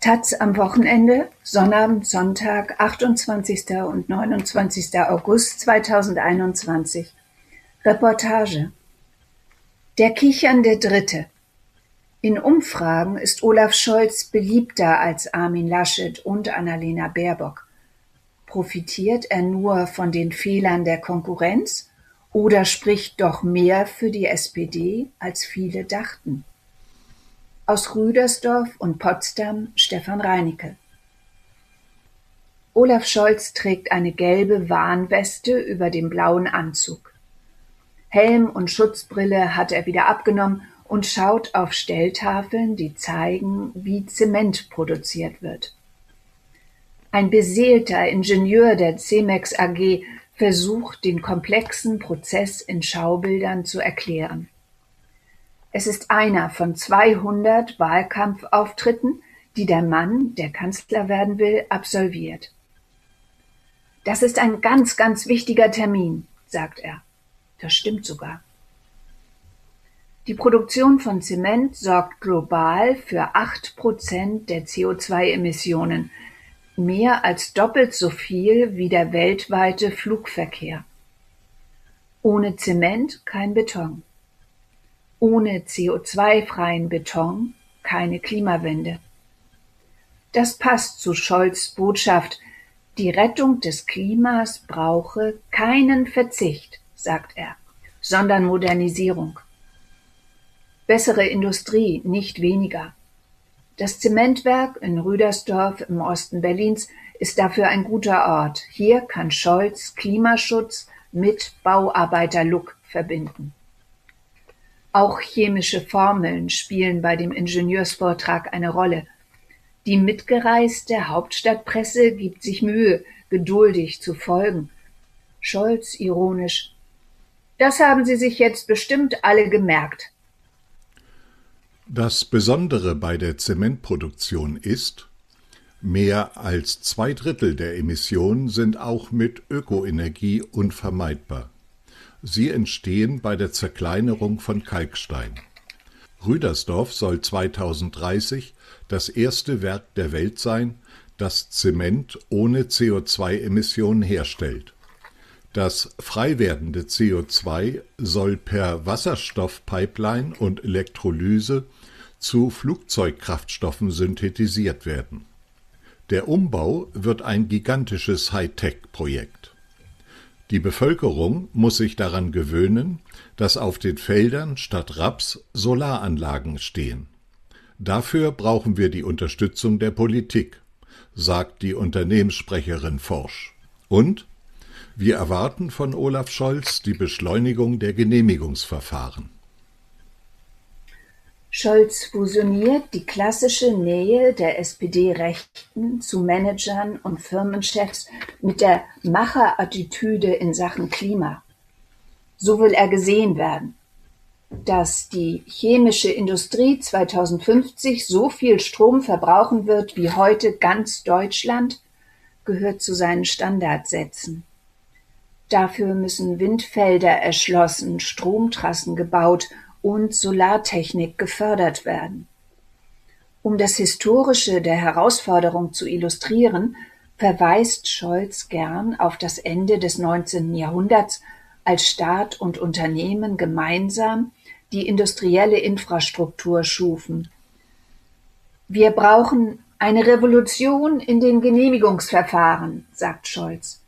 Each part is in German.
Taz am Wochenende, Sonnabend, Sonntag, 28. und 29. August 2021. Reportage. Der kichernde Dritte. In Umfragen ist Olaf Scholz beliebter als Armin Laschet und Annalena Baerbock. Profitiert er nur von den Fehlern der Konkurrenz oder spricht doch mehr für die SPD, als viele dachten? Aus Rüdersdorf und Potsdam Stefan Reinicke. Olaf Scholz trägt eine gelbe Warnweste über dem blauen Anzug. Helm und Schutzbrille hat er wieder abgenommen und schaut auf Stelltafeln, die zeigen, wie Zement produziert wird. Ein beseelter Ingenieur der Cemex AG versucht, den komplexen Prozess in Schaubildern zu erklären. Es ist einer von 200 Wahlkampfauftritten, die der Mann, der Kanzler werden will, absolviert. Das ist ein ganz, ganz wichtiger Termin, sagt er. Das stimmt sogar. Die Produktion von Zement sorgt global für acht Prozent der CO2-Emissionen, mehr als doppelt so viel wie der weltweite Flugverkehr. Ohne Zement kein Beton. Ohne CO2-freien Beton keine Klimawende. Das passt zu Scholz' Botschaft, die Rettung des Klimas brauche keinen Verzicht, sagt er, sondern Modernisierung. Bessere Industrie, nicht weniger. Das Zementwerk in Rüdersdorf im Osten Berlins ist dafür ein guter Ort. Hier kann Scholz Klimaschutz mit Bauarbeiterlook verbinden. Auch chemische Formeln spielen bei dem Ingenieursvortrag eine Rolle. Die mitgereiste Hauptstadtpresse gibt sich Mühe, geduldig zu folgen. Scholz ironisch. Das haben Sie sich jetzt bestimmt alle gemerkt. Das Besondere bei der Zementproduktion ist, mehr als zwei Drittel der Emissionen sind auch mit Ökoenergie unvermeidbar. Sie entstehen bei der Zerkleinerung von Kalkstein. Rüdersdorf soll 2030 das erste Werk der Welt sein, das Zement ohne CO2-Emissionen herstellt. Das frei werdende CO2 soll per Wasserstoffpipeline und Elektrolyse zu Flugzeugkraftstoffen synthetisiert werden. Der Umbau wird ein gigantisches Hightech-Projekt. Die Bevölkerung muss sich daran gewöhnen, dass auf den Feldern statt Raps Solaranlagen stehen. Dafür brauchen wir die Unterstützung der Politik, sagt die Unternehmenssprecherin Forsch. Und wir erwarten von Olaf Scholz die Beschleunigung der Genehmigungsverfahren. Scholz fusioniert die klassische Nähe der SPD-Rechten zu Managern und Firmenchefs mit der Macherattitüde in Sachen Klima. So will er gesehen werden. Dass die chemische Industrie 2050 so viel Strom verbrauchen wird wie heute ganz Deutschland, gehört zu seinen Standardsätzen. Dafür müssen Windfelder erschlossen, Stromtrassen gebaut und Solartechnik gefördert werden. Um das Historische der Herausforderung zu illustrieren, verweist Scholz gern auf das Ende des 19. Jahrhunderts, als Staat und Unternehmen gemeinsam die industrielle Infrastruktur schufen. Wir brauchen eine Revolution in den Genehmigungsverfahren, sagt Scholz.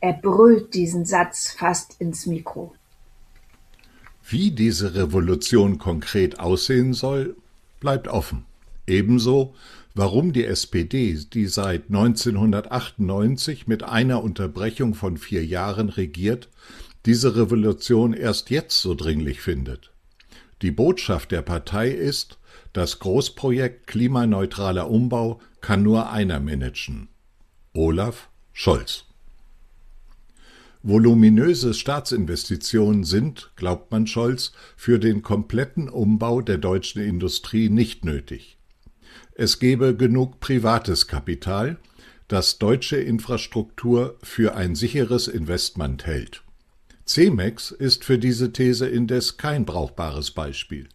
Er brüllt diesen Satz fast ins Mikro. Wie diese Revolution konkret aussehen soll, bleibt offen. Ebenso, warum die SPD, die seit 1998 mit einer Unterbrechung von vier Jahren regiert, diese Revolution erst jetzt so dringlich findet. Die Botschaft der Partei ist, das Großprojekt klimaneutraler Umbau kann nur einer managen. Olaf Scholz. Voluminöse Staatsinvestitionen sind, glaubt man Scholz, für den kompletten Umbau der deutschen Industrie nicht nötig. Es gebe genug privates Kapital, das deutsche Infrastruktur für ein sicheres Investment hält. Cemex ist für diese These indes kein brauchbares Beispiel.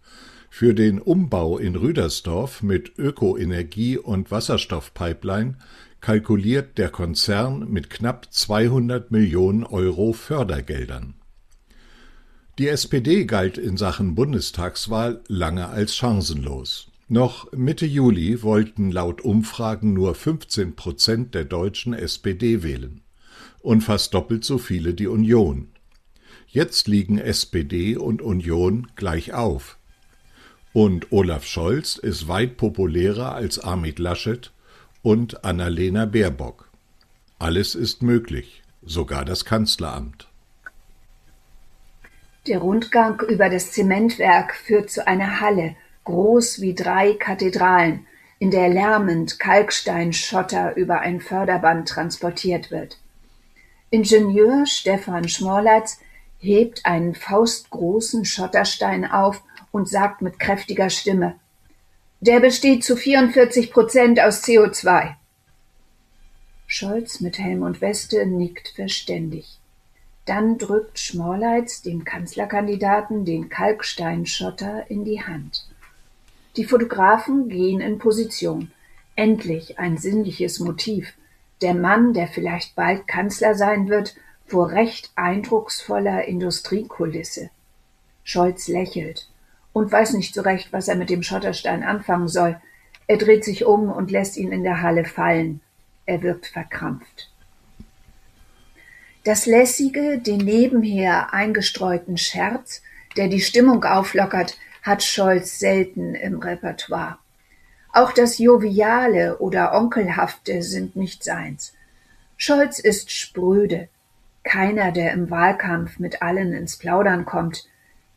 Für den Umbau in Rüdersdorf mit Ökoenergie und Wasserstoffpipeline kalkuliert der Konzern mit knapp 200 Millionen Euro Fördergeldern. Die SPD galt in Sachen Bundestagswahl lange als chancenlos. Noch Mitte Juli wollten laut Umfragen nur 15 Prozent der Deutschen SPD wählen und fast doppelt so viele die Union. Jetzt liegen SPD und Union gleich auf. Und Olaf Scholz ist weit populärer als Armin Laschet und Annalena Baerbock. Alles ist möglich, sogar das Kanzleramt. Der Rundgang über das Zementwerk führt zu einer Halle, groß wie drei Kathedralen, in der lärmend Kalksteinschotter über ein Förderband transportiert wird. Ingenieur Stefan Schmorlatz hebt einen faustgroßen Schotterstein auf und sagt mit kräftiger Stimme Der besteht zu 44 Prozent aus CO2. Scholz mit Helm und Weste nickt verständig. Dann drückt Schmorleitz dem Kanzlerkandidaten den Kalksteinschotter in die Hand. Die Fotografen gehen in Position. Endlich ein sinnliches Motiv. Der Mann, der vielleicht bald Kanzler sein wird, vor recht eindrucksvoller Industriekulisse. Scholz lächelt und weiß nicht so recht, was er mit dem Schotterstein anfangen soll. Er dreht sich um und lässt ihn in der Halle fallen. Er wirkt verkrampft. Das lässige, den nebenher eingestreuten Scherz, der die Stimmung auflockert, hat Scholz selten im Repertoire. Auch das Joviale oder Onkelhafte sind nicht seins. Scholz ist spröde. Keiner, der im Wahlkampf mit allen ins Plaudern kommt.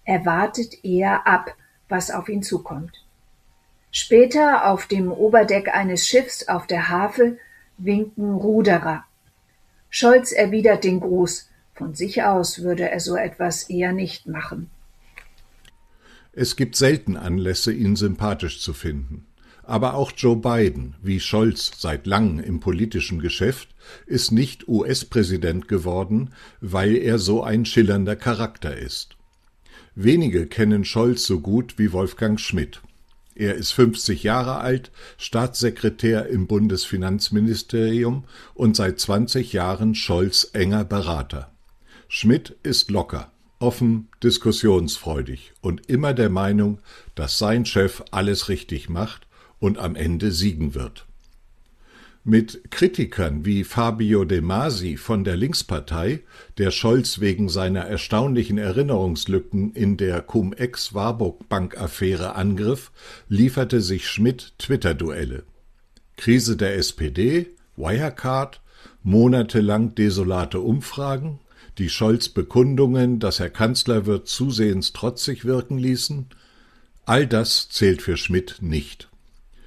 Er wartet eher ab, was auf ihn zukommt. Später auf dem Oberdeck eines Schiffs auf der Havel winken Ruderer. Scholz erwidert den Gruß. Von sich aus würde er so etwas eher nicht machen. Es gibt selten Anlässe, ihn sympathisch zu finden. Aber auch Joe Biden, wie Scholz seit langem im politischen Geschäft, ist nicht US-Präsident geworden, weil er so ein schillernder Charakter ist. Wenige kennen Scholz so gut wie Wolfgang Schmidt. Er ist 50 Jahre alt, Staatssekretär im Bundesfinanzministerium und seit 20 Jahren Scholz enger Berater. Schmidt ist locker, offen, diskussionsfreudig und immer der Meinung, dass sein Chef alles richtig macht und am Ende siegen wird. Mit Kritikern wie Fabio De Masi von der Linkspartei, der Scholz wegen seiner erstaunlichen Erinnerungslücken in der Cum-Ex-Warburg-Bank-Affäre angriff, lieferte sich Schmidt Twitter-Duelle. Krise der SPD, Wirecard, monatelang desolate Umfragen, die Scholz Bekundungen, dass er Kanzler wird, zusehends trotzig wirken ließen, all das zählt für Schmidt nicht.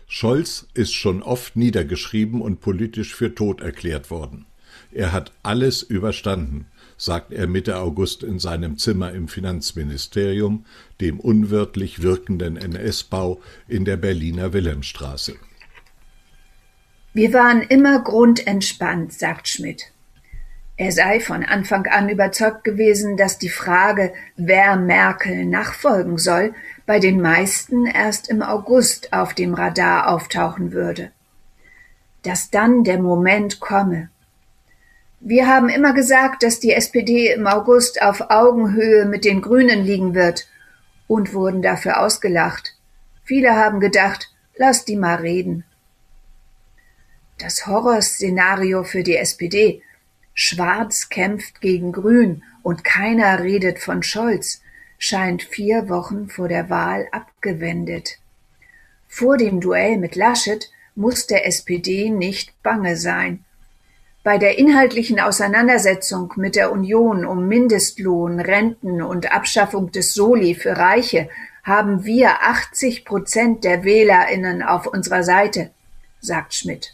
Scholz ist schon oft niedergeschrieben und politisch für tot erklärt worden. Er hat alles überstanden, sagt er Mitte August in seinem Zimmer im Finanzministerium, dem unwirtlich wirkenden NS-Bau in der Berliner Wilhelmstraße. Wir waren immer grundentspannt, sagt Schmidt. Er sei von Anfang an überzeugt gewesen, dass die Frage, wer Merkel nachfolgen soll, bei den meisten erst im August auf dem Radar auftauchen würde. Dass dann der Moment komme. Wir haben immer gesagt, dass die SPD im August auf Augenhöhe mit den Grünen liegen wird und wurden dafür ausgelacht. Viele haben gedacht, lass die mal reden. Das Horrorszenario für die SPD Schwarz kämpft gegen Grün und keiner redet von Scholz, scheint vier Wochen vor der Wahl abgewendet. Vor dem Duell mit Laschet muss der SPD nicht bange sein. Bei der inhaltlichen Auseinandersetzung mit der Union um Mindestlohn, Renten und Abschaffung des Soli für Reiche haben wir 80 Prozent der WählerInnen auf unserer Seite, sagt Schmidt.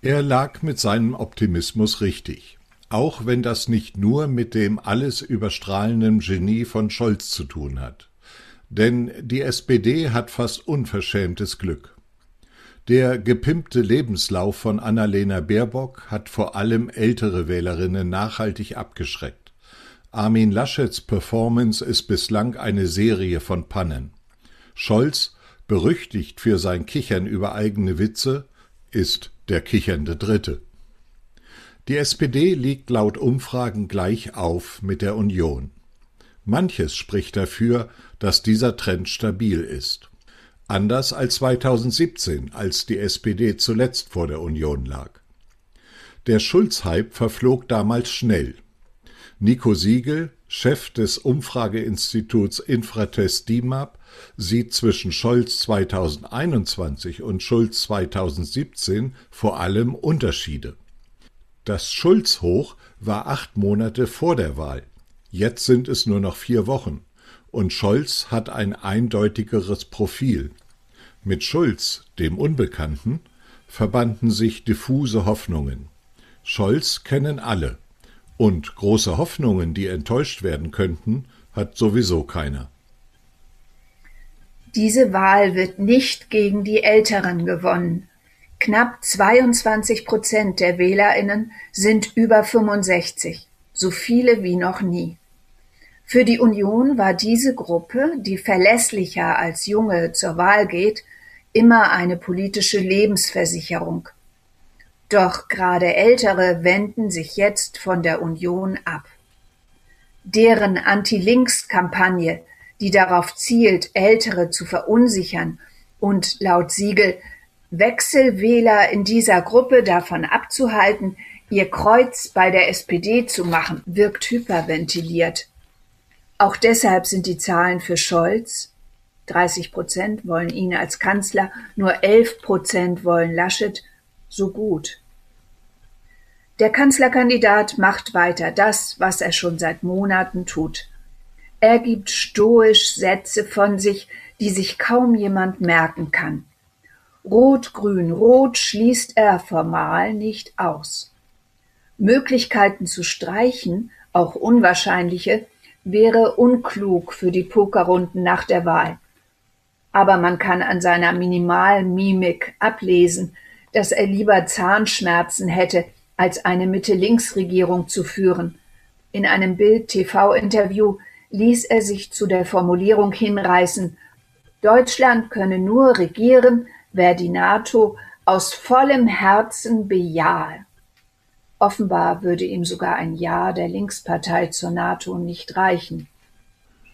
Er lag mit seinem Optimismus richtig, auch wenn das nicht nur mit dem alles überstrahlenden Genie von Scholz zu tun hat. Denn die SPD hat fast unverschämtes Glück. Der gepimpte Lebenslauf von Annalena Baerbock hat vor allem ältere Wählerinnen nachhaltig abgeschreckt. Armin Laschets Performance ist bislang eine Serie von Pannen. Scholz, berüchtigt für sein Kichern über eigene Witze, ist der kichernde Dritte. Die SPD liegt laut Umfragen gleich auf mit der Union. Manches spricht dafür, dass dieser Trend stabil ist. Anders als 2017, als die SPD zuletzt vor der Union lag. Der Schulz-Hype verflog damals schnell. Nico Siegel, Chef des Umfrageinstituts Infratest DIMAP, sieht zwischen Scholz 2021 und Schulz 2017 vor allem Unterschiede. Das Schulz-Hoch war acht Monate vor der Wahl. Jetzt sind es nur noch vier Wochen. Und Scholz hat ein eindeutigeres Profil. Mit Schulz, dem Unbekannten, verbanden sich diffuse Hoffnungen. Scholz kennen alle. Und große Hoffnungen, die enttäuscht werden könnten, hat sowieso keiner. Diese Wahl wird nicht gegen die Älteren gewonnen. Knapp 22 Prozent der WählerInnen sind über 65, so viele wie noch nie. Für die Union war diese Gruppe, die verlässlicher als Junge zur Wahl geht, immer eine politische Lebensversicherung. Doch gerade Ältere wenden sich jetzt von der Union ab. Deren Anti-Links-Kampagne, die darauf zielt, Ältere zu verunsichern und laut Siegel Wechselwähler in dieser Gruppe davon abzuhalten, ihr Kreuz bei der SPD zu machen, wirkt hyperventiliert. Auch deshalb sind die Zahlen für Scholz 30 Prozent wollen ihn als Kanzler, nur 11 Prozent wollen Laschet so gut. Der Kanzlerkandidat macht weiter das, was er schon seit Monaten tut. Er gibt stoisch Sätze von sich, die sich kaum jemand merken kann. Rot-Grün-Rot schließt er formal nicht aus. Möglichkeiten zu streichen, auch unwahrscheinliche, wäre unklug für die Pokerrunden nach der Wahl. Aber man kann an seiner Minimalmimik ablesen, dass er lieber Zahnschmerzen hätte, als eine Mitte-Links-Regierung zu führen. In einem Bild-TV-Interview ließ er sich zu der Formulierung hinreißen, Deutschland könne nur regieren, wer die NATO aus vollem Herzen bejahe. Offenbar würde ihm sogar ein Ja der Linkspartei zur NATO nicht reichen.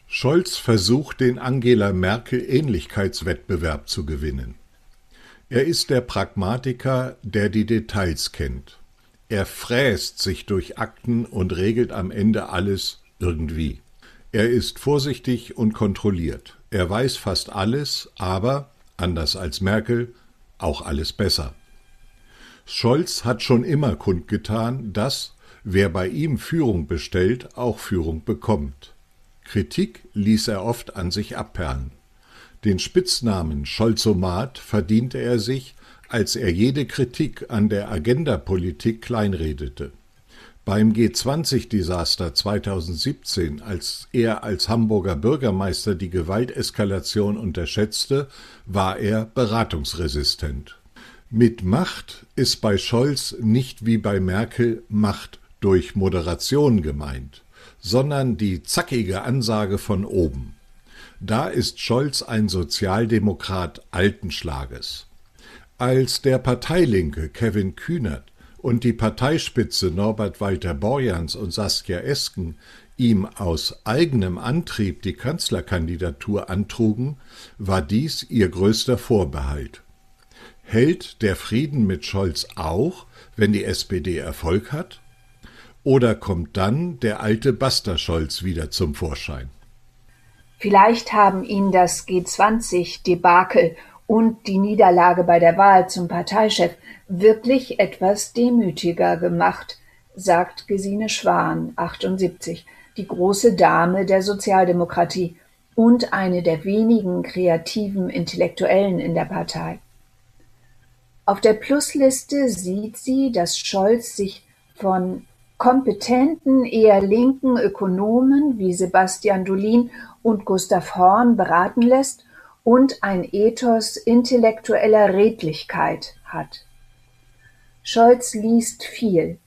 Scholz versucht, den Angela Merkel Ähnlichkeitswettbewerb zu gewinnen. Er ist der Pragmatiker, der die Details kennt. Er fräst sich durch Akten und regelt am Ende alles irgendwie. Er ist vorsichtig und kontrolliert. Er weiß fast alles, aber, anders als Merkel, auch alles besser. Scholz hat schon immer kundgetan, dass, wer bei ihm Führung bestellt, auch Führung bekommt. Kritik ließ er oft an sich abperlen. Den Spitznamen Scholzomat verdiente er sich, als er jede Kritik an der Agenda-Politik kleinredete. Beim G20-Desaster 2017, als er als Hamburger Bürgermeister die Gewalteskalation unterschätzte, war er beratungsresistent. Mit Macht ist bei Scholz nicht wie bei Merkel Macht durch Moderation gemeint, sondern die zackige Ansage von oben. Da ist Scholz ein Sozialdemokrat alten Schlages. Als der Parteilinke Kevin Kühnert und die Parteispitze Norbert Walter Borjans und Saskia Esken ihm aus eigenem Antrieb die Kanzlerkandidatur antrugen, war dies ihr größter Vorbehalt. Hält der Frieden mit Scholz auch, wenn die SPD Erfolg hat? Oder kommt dann der alte Baster Scholz wieder zum Vorschein? Vielleicht haben ihn das G20-Debakel und die Niederlage bei der Wahl zum Parteichef wirklich etwas demütiger gemacht, sagt Gesine Schwan, 78, die große Dame der Sozialdemokratie und eine der wenigen kreativen Intellektuellen in der Partei. Auf der Plusliste sieht sie, dass Scholz sich von kompetenten, eher linken Ökonomen wie Sebastian Dolin und Gustav Horn beraten lässt und ein Ethos intellektueller Redlichkeit hat. Scholz liest viel,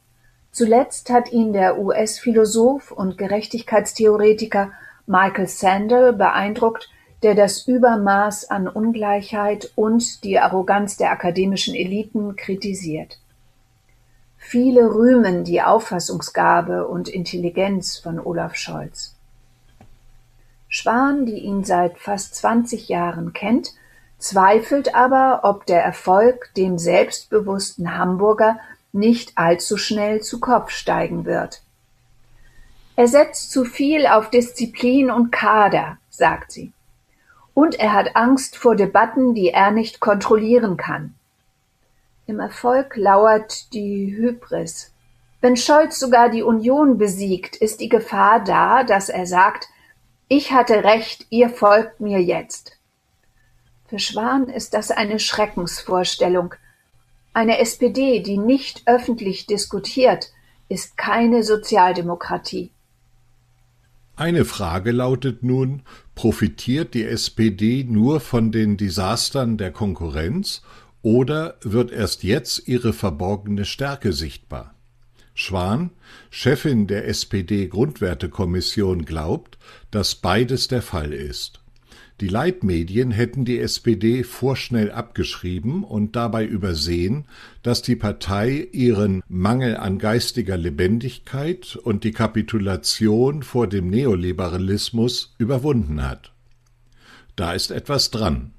Zuletzt hat ihn der US-Philosoph und Gerechtigkeitstheoretiker Michael Sandel beeindruckt, der das Übermaß an Ungleichheit und die Arroganz der akademischen Eliten kritisiert. Viele rühmen die Auffassungsgabe und Intelligenz von Olaf Scholz. Schwan, die ihn seit fast 20 Jahren kennt, zweifelt aber, ob der Erfolg dem selbstbewussten Hamburger nicht allzu schnell zu Kopf steigen wird. Er setzt zu viel auf Disziplin und Kader, sagt sie. Und er hat Angst vor Debatten, die er nicht kontrollieren kann. Im Erfolg lauert die Hybris. Wenn Scholz sogar die Union besiegt, ist die Gefahr da, dass er sagt, ich hatte recht, ihr folgt mir jetzt. Für Schwan ist das eine Schreckensvorstellung. Eine SPD, die nicht öffentlich diskutiert, ist keine Sozialdemokratie. Eine Frage lautet nun, profitiert die SPD nur von den Desastern der Konkurrenz oder wird erst jetzt ihre verborgene Stärke sichtbar? Schwan, Chefin der SPD-Grundwertekommission, glaubt, dass beides der Fall ist. Die Leitmedien hätten die SPD vorschnell abgeschrieben und dabei übersehen, dass die Partei ihren Mangel an geistiger Lebendigkeit und die Kapitulation vor dem Neoliberalismus überwunden hat. Da ist etwas dran.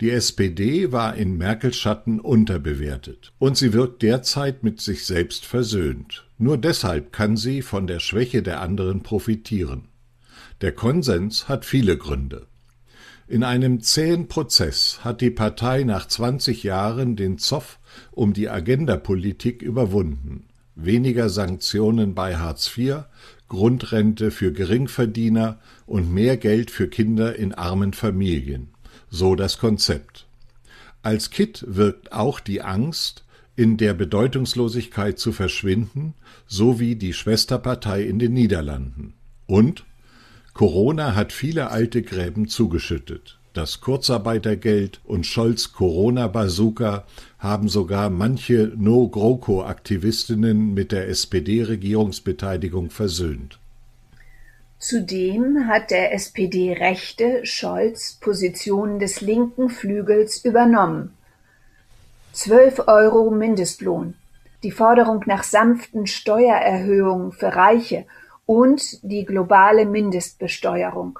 Die SPD war in Merkels Schatten unterbewertet und sie wirkt derzeit mit sich selbst versöhnt. Nur deshalb kann sie von der Schwäche der anderen profitieren. Der Konsens hat viele Gründe. In einem zähen Prozess hat die Partei nach 20 Jahren den Zoff um die Agendapolitik überwunden. Weniger Sanktionen bei Hartz IV, Grundrente für Geringverdiener und mehr Geld für Kinder in armen Familien so das Konzept. Als Kit wirkt auch die Angst, in der Bedeutungslosigkeit zu verschwinden, sowie die Schwesterpartei in den Niederlanden. Und Corona hat viele alte Gräben zugeschüttet. Das Kurzarbeitergeld und Scholz Corona-Bazooka haben sogar manche No-GroKo-Aktivistinnen mit der SPD-Regierungsbeteiligung versöhnt. Zudem hat der SPD-Rechte Scholz Positionen des linken Flügels übernommen. Zwölf Euro Mindestlohn, die Forderung nach sanften Steuererhöhungen für Reiche und die globale Mindestbesteuerung.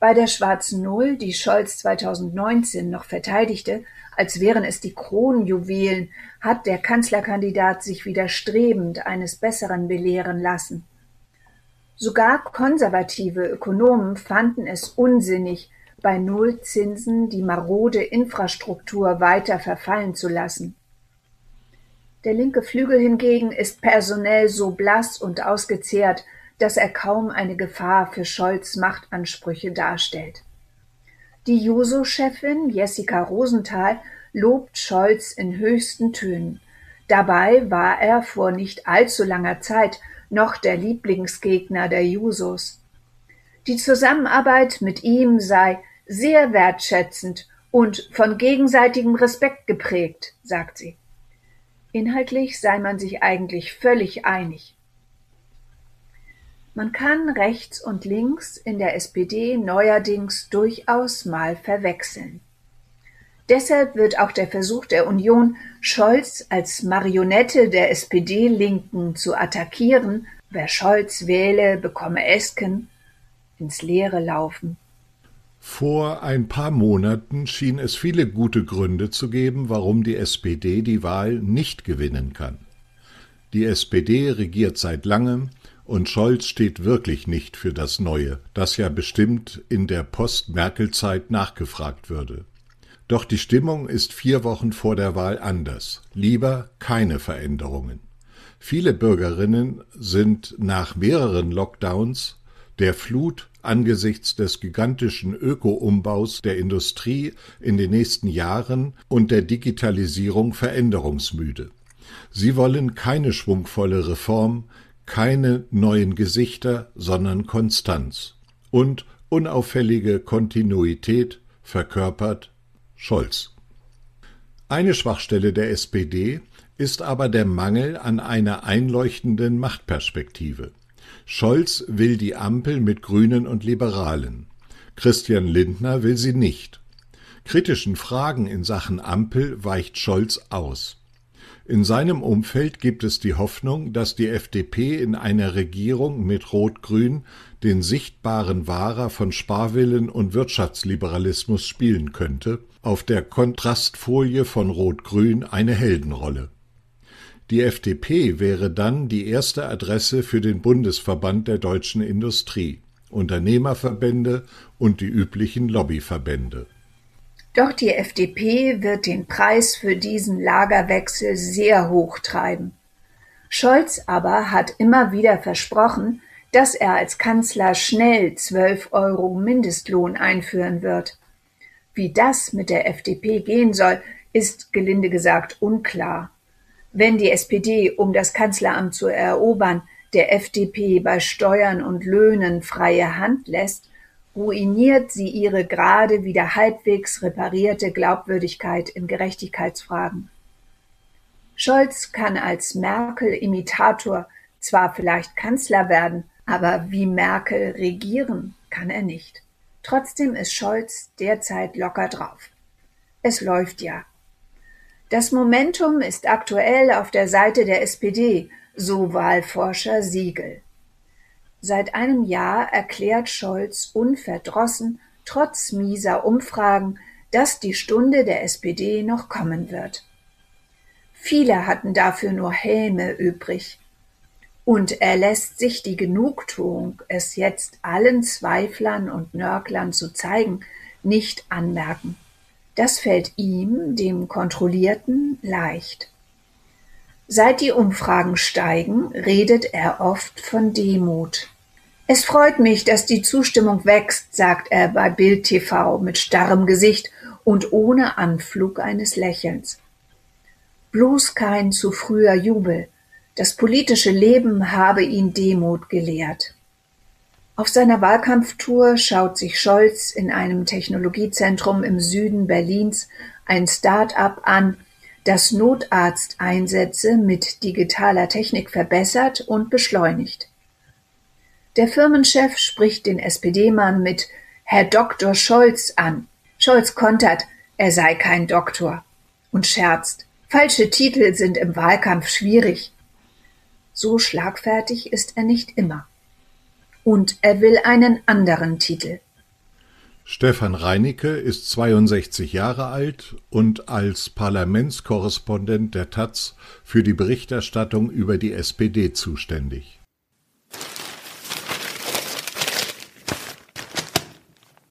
Bei der schwarzen Null, die Scholz 2019 noch verteidigte, als wären es die Kronjuwelen, hat der Kanzlerkandidat sich widerstrebend eines Besseren belehren lassen. Sogar konservative Ökonomen fanden es unsinnig, bei Nullzinsen die marode Infrastruktur weiter verfallen zu lassen. Der linke Flügel hingegen ist personell so blass und ausgezehrt, dass er kaum eine Gefahr für Scholz Machtansprüche darstellt. Die Juso-Chefin Jessica Rosenthal lobt Scholz in höchsten Tönen. Dabei war er vor nicht allzu langer Zeit noch der Lieblingsgegner der Jusos. Die Zusammenarbeit mit ihm sei sehr wertschätzend und von gegenseitigem Respekt geprägt, sagt sie. Inhaltlich sei man sich eigentlich völlig einig. Man kann rechts und links in der SPD neuerdings durchaus mal verwechseln. Deshalb wird auch der Versuch der Union, Scholz als Marionette der SPD-Linken zu attackieren, wer Scholz wähle, bekomme Esken, ins Leere laufen. Vor ein paar Monaten schien es viele gute Gründe zu geben, warum die SPD die Wahl nicht gewinnen kann. Die SPD regiert seit langem und Scholz steht wirklich nicht für das Neue, das ja bestimmt in der Post-Merkel-Zeit nachgefragt würde. Doch die Stimmung ist vier Wochen vor der Wahl anders. Lieber keine Veränderungen. Viele Bürgerinnen sind nach mehreren Lockdowns, der Flut angesichts des gigantischen Öko-Umbaus der Industrie in den nächsten Jahren und der Digitalisierung veränderungsmüde. Sie wollen keine schwungvolle Reform, keine neuen Gesichter, sondern Konstanz und unauffällige Kontinuität verkörpert Scholz. Eine Schwachstelle der SPD ist aber der Mangel an einer einleuchtenden Machtperspektive. Scholz will die Ampel mit Grünen und Liberalen. Christian Lindner will sie nicht. Kritischen Fragen in Sachen Ampel weicht Scholz aus. In seinem Umfeld gibt es die Hoffnung, dass die FDP in einer Regierung mit Rot-Grün den sichtbaren Wahrer von Sparwillen und Wirtschaftsliberalismus spielen könnte, auf der Kontrastfolie von Rot-Grün eine Heldenrolle. Die FDP wäre dann die erste Adresse für den Bundesverband der deutschen Industrie, Unternehmerverbände und die üblichen Lobbyverbände. Doch die FDP wird den Preis für diesen Lagerwechsel sehr hoch treiben. Scholz aber hat immer wieder versprochen, dass er als Kanzler schnell 12 Euro Mindestlohn einführen wird. Wie das mit der FDP gehen soll, ist gelinde gesagt unklar. Wenn die SPD, um das Kanzleramt zu erobern, der FDP bei Steuern und Löhnen freie Hand lässt, ruiniert sie ihre gerade wieder halbwegs reparierte Glaubwürdigkeit in Gerechtigkeitsfragen. Scholz kann als Merkel-Imitator zwar vielleicht Kanzler werden, aber wie Merkel regieren kann er nicht. Trotzdem ist Scholz derzeit locker drauf. Es läuft ja. Das Momentum ist aktuell auf der Seite der SPD, so Wahlforscher Siegel. Seit einem Jahr erklärt Scholz unverdrossen, trotz mieser Umfragen, dass die Stunde der SPD noch kommen wird. Viele hatten dafür nur Häme übrig. Und er lässt sich die Genugtuung, es jetzt allen Zweiflern und Nörglern zu zeigen, nicht anmerken. Das fällt ihm, dem Kontrollierten, leicht. Seit die Umfragen steigen, redet er oft von Demut. Es freut mich, dass die Zustimmung wächst, sagt er bei Bild TV mit starrem Gesicht und ohne Anflug eines Lächelns. Bloß kein zu früher Jubel. Das politische Leben habe ihn Demut gelehrt. Auf seiner Wahlkampftour schaut sich Scholz in einem Technologiezentrum im Süden Berlins ein Start-up an, das Notarzteinsätze mit digitaler Technik verbessert und beschleunigt. Der Firmenchef spricht den SPD-Mann mit Herr Dr. Scholz an. Scholz kontert, er sei kein Doktor und scherzt. Falsche Titel sind im Wahlkampf schwierig. So schlagfertig ist er nicht immer. Und er will einen anderen Titel. Stefan Reinicke ist 62 Jahre alt und als Parlamentskorrespondent der taz für die Berichterstattung über die SPD zuständig.